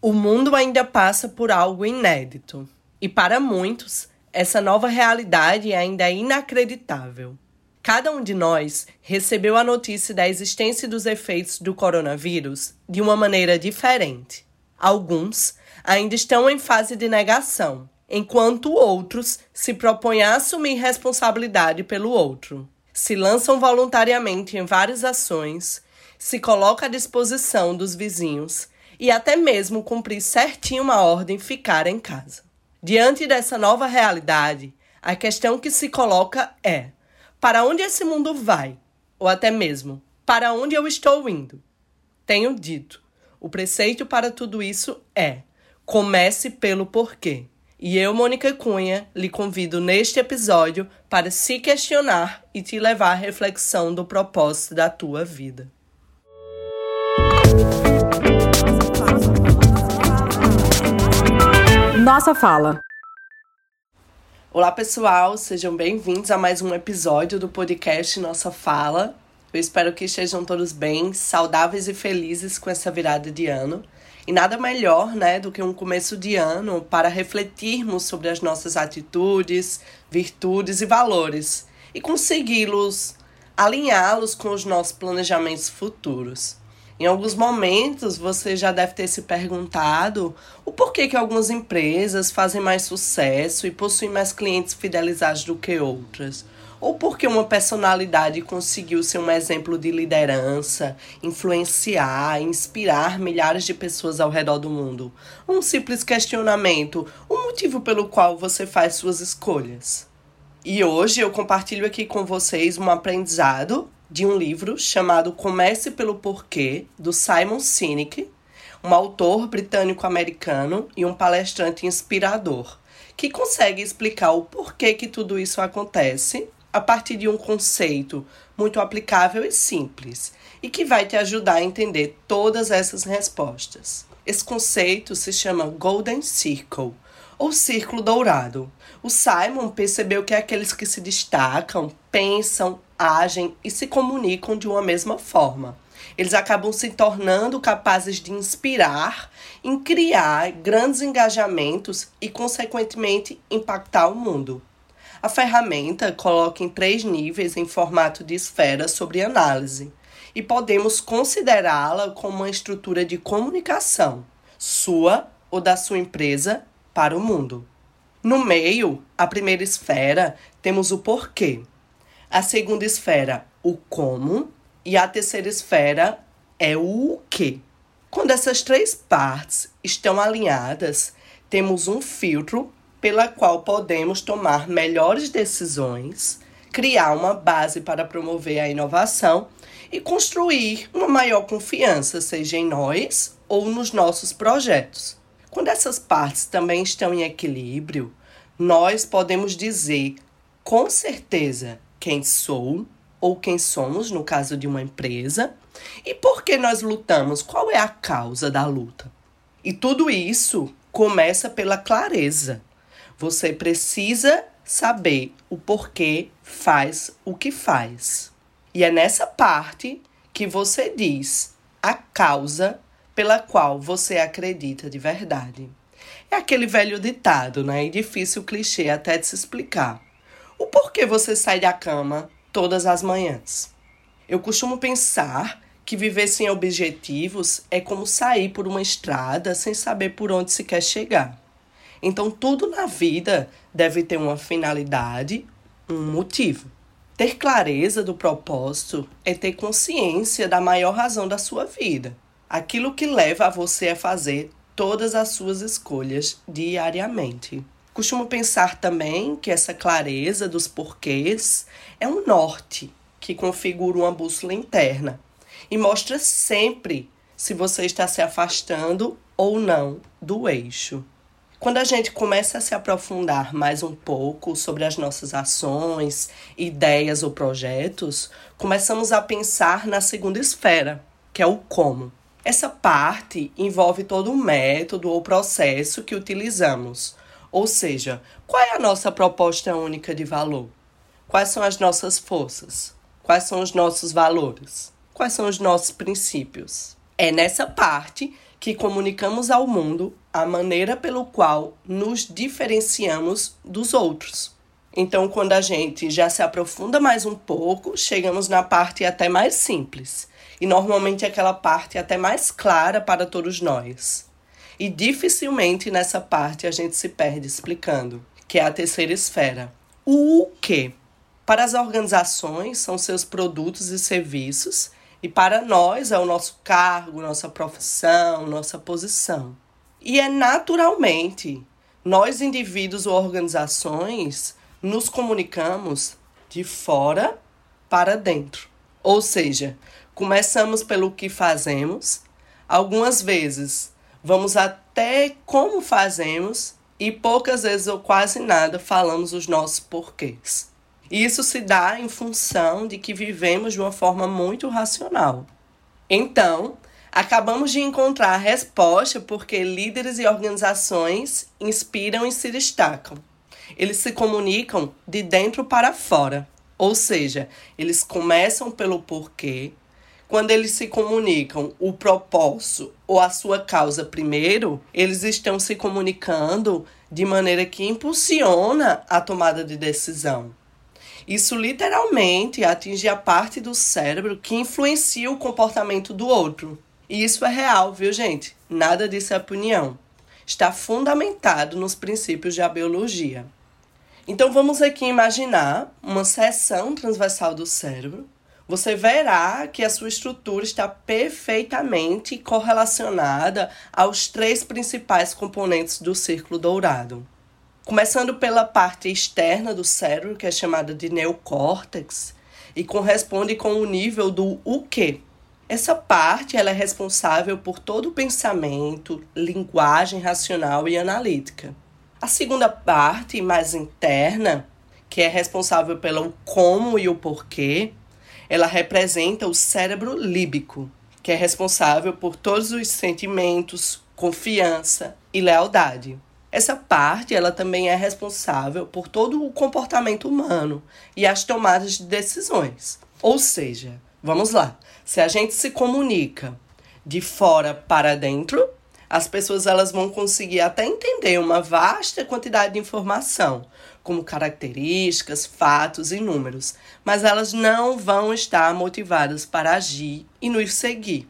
O mundo ainda passa por algo inédito. E para muitos, essa nova realidade ainda é inacreditável. Cada um de nós recebeu a notícia da existência dos efeitos do coronavírus de uma maneira diferente. Alguns ainda estão em fase de negação, enquanto outros se propõem a assumir responsabilidade pelo outro. Se lançam voluntariamente em várias ações, se colocam à disposição dos vizinhos e até mesmo cumprir certinho uma ordem ficar em casa. Diante dessa nova realidade, a questão que se coloca é: para onde esse mundo vai? Ou até mesmo, para onde eu estou indo? Tenho dito, o preceito para tudo isso é: comece pelo porquê. E eu, Mônica Cunha, lhe convido neste episódio para se questionar e te levar à reflexão do propósito da tua vida. Nossa fala. Olá, pessoal, sejam bem-vindos a mais um episódio do podcast Nossa Fala. Eu espero que estejam todos bem, saudáveis e felizes com essa virada de ano. E nada melhor, né, do que um começo de ano para refletirmos sobre as nossas atitudes, virtudes e valores e consegui-los alinhá-los com os nossos planejamentos futuros. Em alguns momentos você já deve ter se perguntado o porquê que algumas empresas fazem mais sucesso e possuem mais clientes fidelizados do que outras. Ou porque uma personalidade conseguiu ser um exemplo de liderança, influenciar, inspirar milhares de pessoas ao redor do mundo. Um simples questionamento, o um motivo pelo qual você faz suas escolhas. E hoje eu compartilho aqui com vocês um aprendizado de um livro chamado Comece pelo Porquê, do Simon Sinek, um autor britânico-americano e um palestrante inspirador, que consegue explicar o porquê que tudo isso acontece a partir de um conceito muito aplicável e simples, e que vai te ajudar a entender todas essas respostas. Esse conceito se chama Golden Circle, ou Círculo Dourado. O Simon percebeu que aqueles que se destacam, pensam, agem e se comunicam de uma mesma forma. Eles acabam se tornando capazes de inspirar, em criar grandes engajamentos e, consequentemente, impactar o mundo. A ferramenta coloca em três níveis em formato de esfera sobre análise e podemos considerá-la como uma estrutura de comunicação, sua ou da sua empresa, para o mundo. No meio, a primeira esfera, temos o porquê a segunda esfera, o como. E a terceira esfera é o que. Quando essas três partes estão alinhadas, temos um filtro pela qual podemos tomar melhores decisões, criar uma base para promover a inovação e construir uma maior confiança, seja em nós ou nos nossos projetos. Quando essas partes também estão em equilíbrio, nós podemos dizer com certeza quem sou ou quem somos, no caso de uma empresa, e por que nós lutamos, qual é a causa da luta. E tudo isso começa pela clareza. Você precisa saber o porquê faz o que faz. E é nessa parte que você diz a causa pela qual você acredita de verdade. É aquele velho ditado, né? E difícil clichê até de se explicar. O porquê você sai da cama todas as manhãs? Eu costumo pensar que viver sem objetivos é como sair por uma estrada sem saber por onde se quer chegar. Então, tudo na vida deve ter uma finalidade, um motivo. Ter clareza do propósito é ter consciência da maior razão da sua vida, aquilo que leva a você a fazer todas as suas escolhas diariamente. Costumo pensar também que essa clareza dos porquês é um norte que configura uma bússola interna e mostra sempre se você está se afastando ou não do eixo. Quando a gente começa a se aprofundar mais um pouco sobre as nossas ações, ideias ou projetos, começamos a pensar na segunda esfera, que é o como. Essa parte envolve todo o método ou processo que utilizamos ou seja, qual é a nossa proposta única de valor? Quais são as nossas forças? Quais são os nossos valores? Quais são os nossos princípios? É nessa parte que comunicamos ao mundo a maneira pelo qual nos diferenciamos dos outros. Então, quando a gente já se aprofunda mais um pouco, chegamos na parte até mais simples, e normalmente aquela parte até mais clara para todos nós. E dificilmente nessa parte a gente se perde explicando, que é a terceira esfera. O que? Para as organizações são seus produtos e serviços, e para nós é o nosso cargo, nossa profissão, nossa posição. E é naturalmente nós, indivíduos ou organizações, nos comunicamos de fora para dentro. Ou seja, começamos pelo que fazemos, algumas vezes vamos até como fazemos e poucas vezes ou quase nada falamos os nossos porquês. Isso se dá em função de que vivemos de uma forma muito racional. Então, acabamos de encontrar a resposta porque líderes e organizações inspiram e se destacam. Eles se comunicam de dentro para fora, ou seja, eles começam pelo porquê. Quando eles se comunicam o propósito ou a sua causa primeiro, eles estão se comunicando de maneira que impulsiona a tomada de decisão. Isso literalmente atinge a parte do cérebro que influencia o comportamento do outro. E isso é real, viu, gente? Nada disso é opinião. Está fundamentado nos princípios da biologia. Então vamos aqui imaginar uma seção transversal do cérebro. Você verá que a sua estrutura está perfeitamente correlacionada aos três principais componentes do círculo dourado. Começando pela parte externa do cérebro, que é chamada de neocórtex, e corresponde com o nível do o que. Essa parte ela é responsável por todo o pensamento, linguagem racional e analítica. A segunda parte, mais interna, que é responsável pelo como e o porquê, ela representa o cérebro líbico, que é responsável por todos os sentimentos, confiança e lealdade. Essa parte, ela também é responsável por todo o comportamento humano e as tomadas de decisões. Ou seja, vamos lá, se a gente se comunica de fora para dentro, as pessoas elas vão conseguir até entender uma vasta quantidade de informação, como características, fatos e números, mas elas não vão estar motivadas para agir e nos seguir.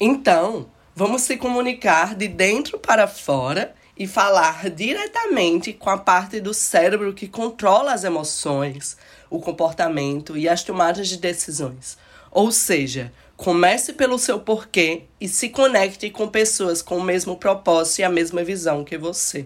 Então, vamos se comunicar de dentro para fora e falar diretamente com a parte do cérebro que controla as emoções, o comportamento e as tomadas de decisões. Ou seja, comece pelo seu porquê e se conecte com pessoas com o mesmo propósito e a mesma visão que você.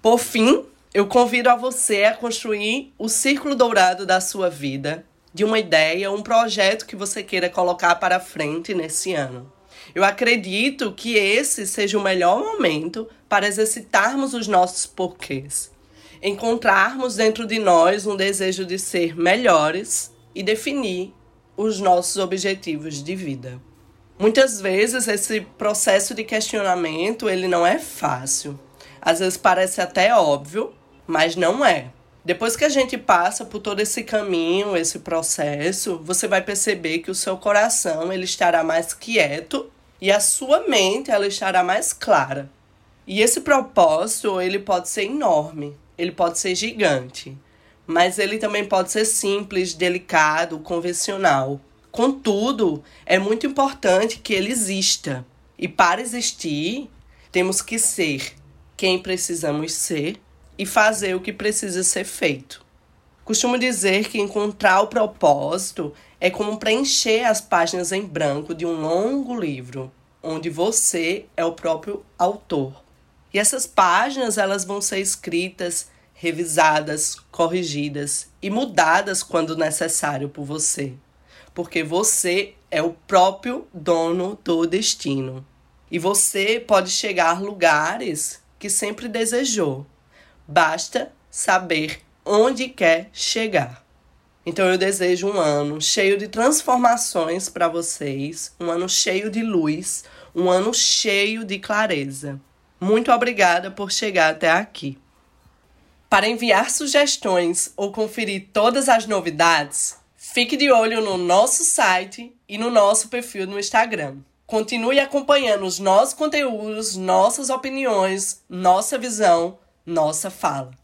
Por fim, eu convido a você a construir o círculo dourado da sua vida, de uma ideia, um projeto que você queira colocar para frente nesse ano. Eu acredito que esse seja o melhor momento para exercitarmos os nossos porquês, encontrarmos dentro de nós um desejo de ser melhores e definir os nossos objetivos de vida. Muitas vezes esse processo de questionamento, ele não é fácil. Às vezes parece até óbvio, mas não é. Depois que a gente passa por todo esse caminho, esse processo, você vai perceber que o seu coração ele estará mais quieto e a sua mente ela estará mais clara. E esse propósito ele pode ser enorme, ele pode ser gigante, mas ele também pode ser simples, delicado, convencional. Contudo, é muito importante que ele exista. E para existir, temos que ser quem precisamos ser e fazer o que precisa ser feito. Costumo dizer que encontrar o propósito é como preencher as páginas em branco de um longo livro, onde você é o próprio autor. E essas páginas elas vão ser escritas, revisadas, corrigidas e mudadas quando necessário por você, porque você é o próprio dono do destino. E você pode chegar a lugares que sempre desejou Basta saber onde quer chegar. Então eu desejo um ano cheio de transformações para vocês, um ano cheio de luz, um ano cheio de clareza. Muito obrigada por chegar até aqui. Para enviar sugestões ou conferir todas as novidades, fique de olho no nosso site e no nosso perfil no Instagram. Continue acompanhando os nossos conteúdos, nossas opiniões, nossa visão, nossa fala.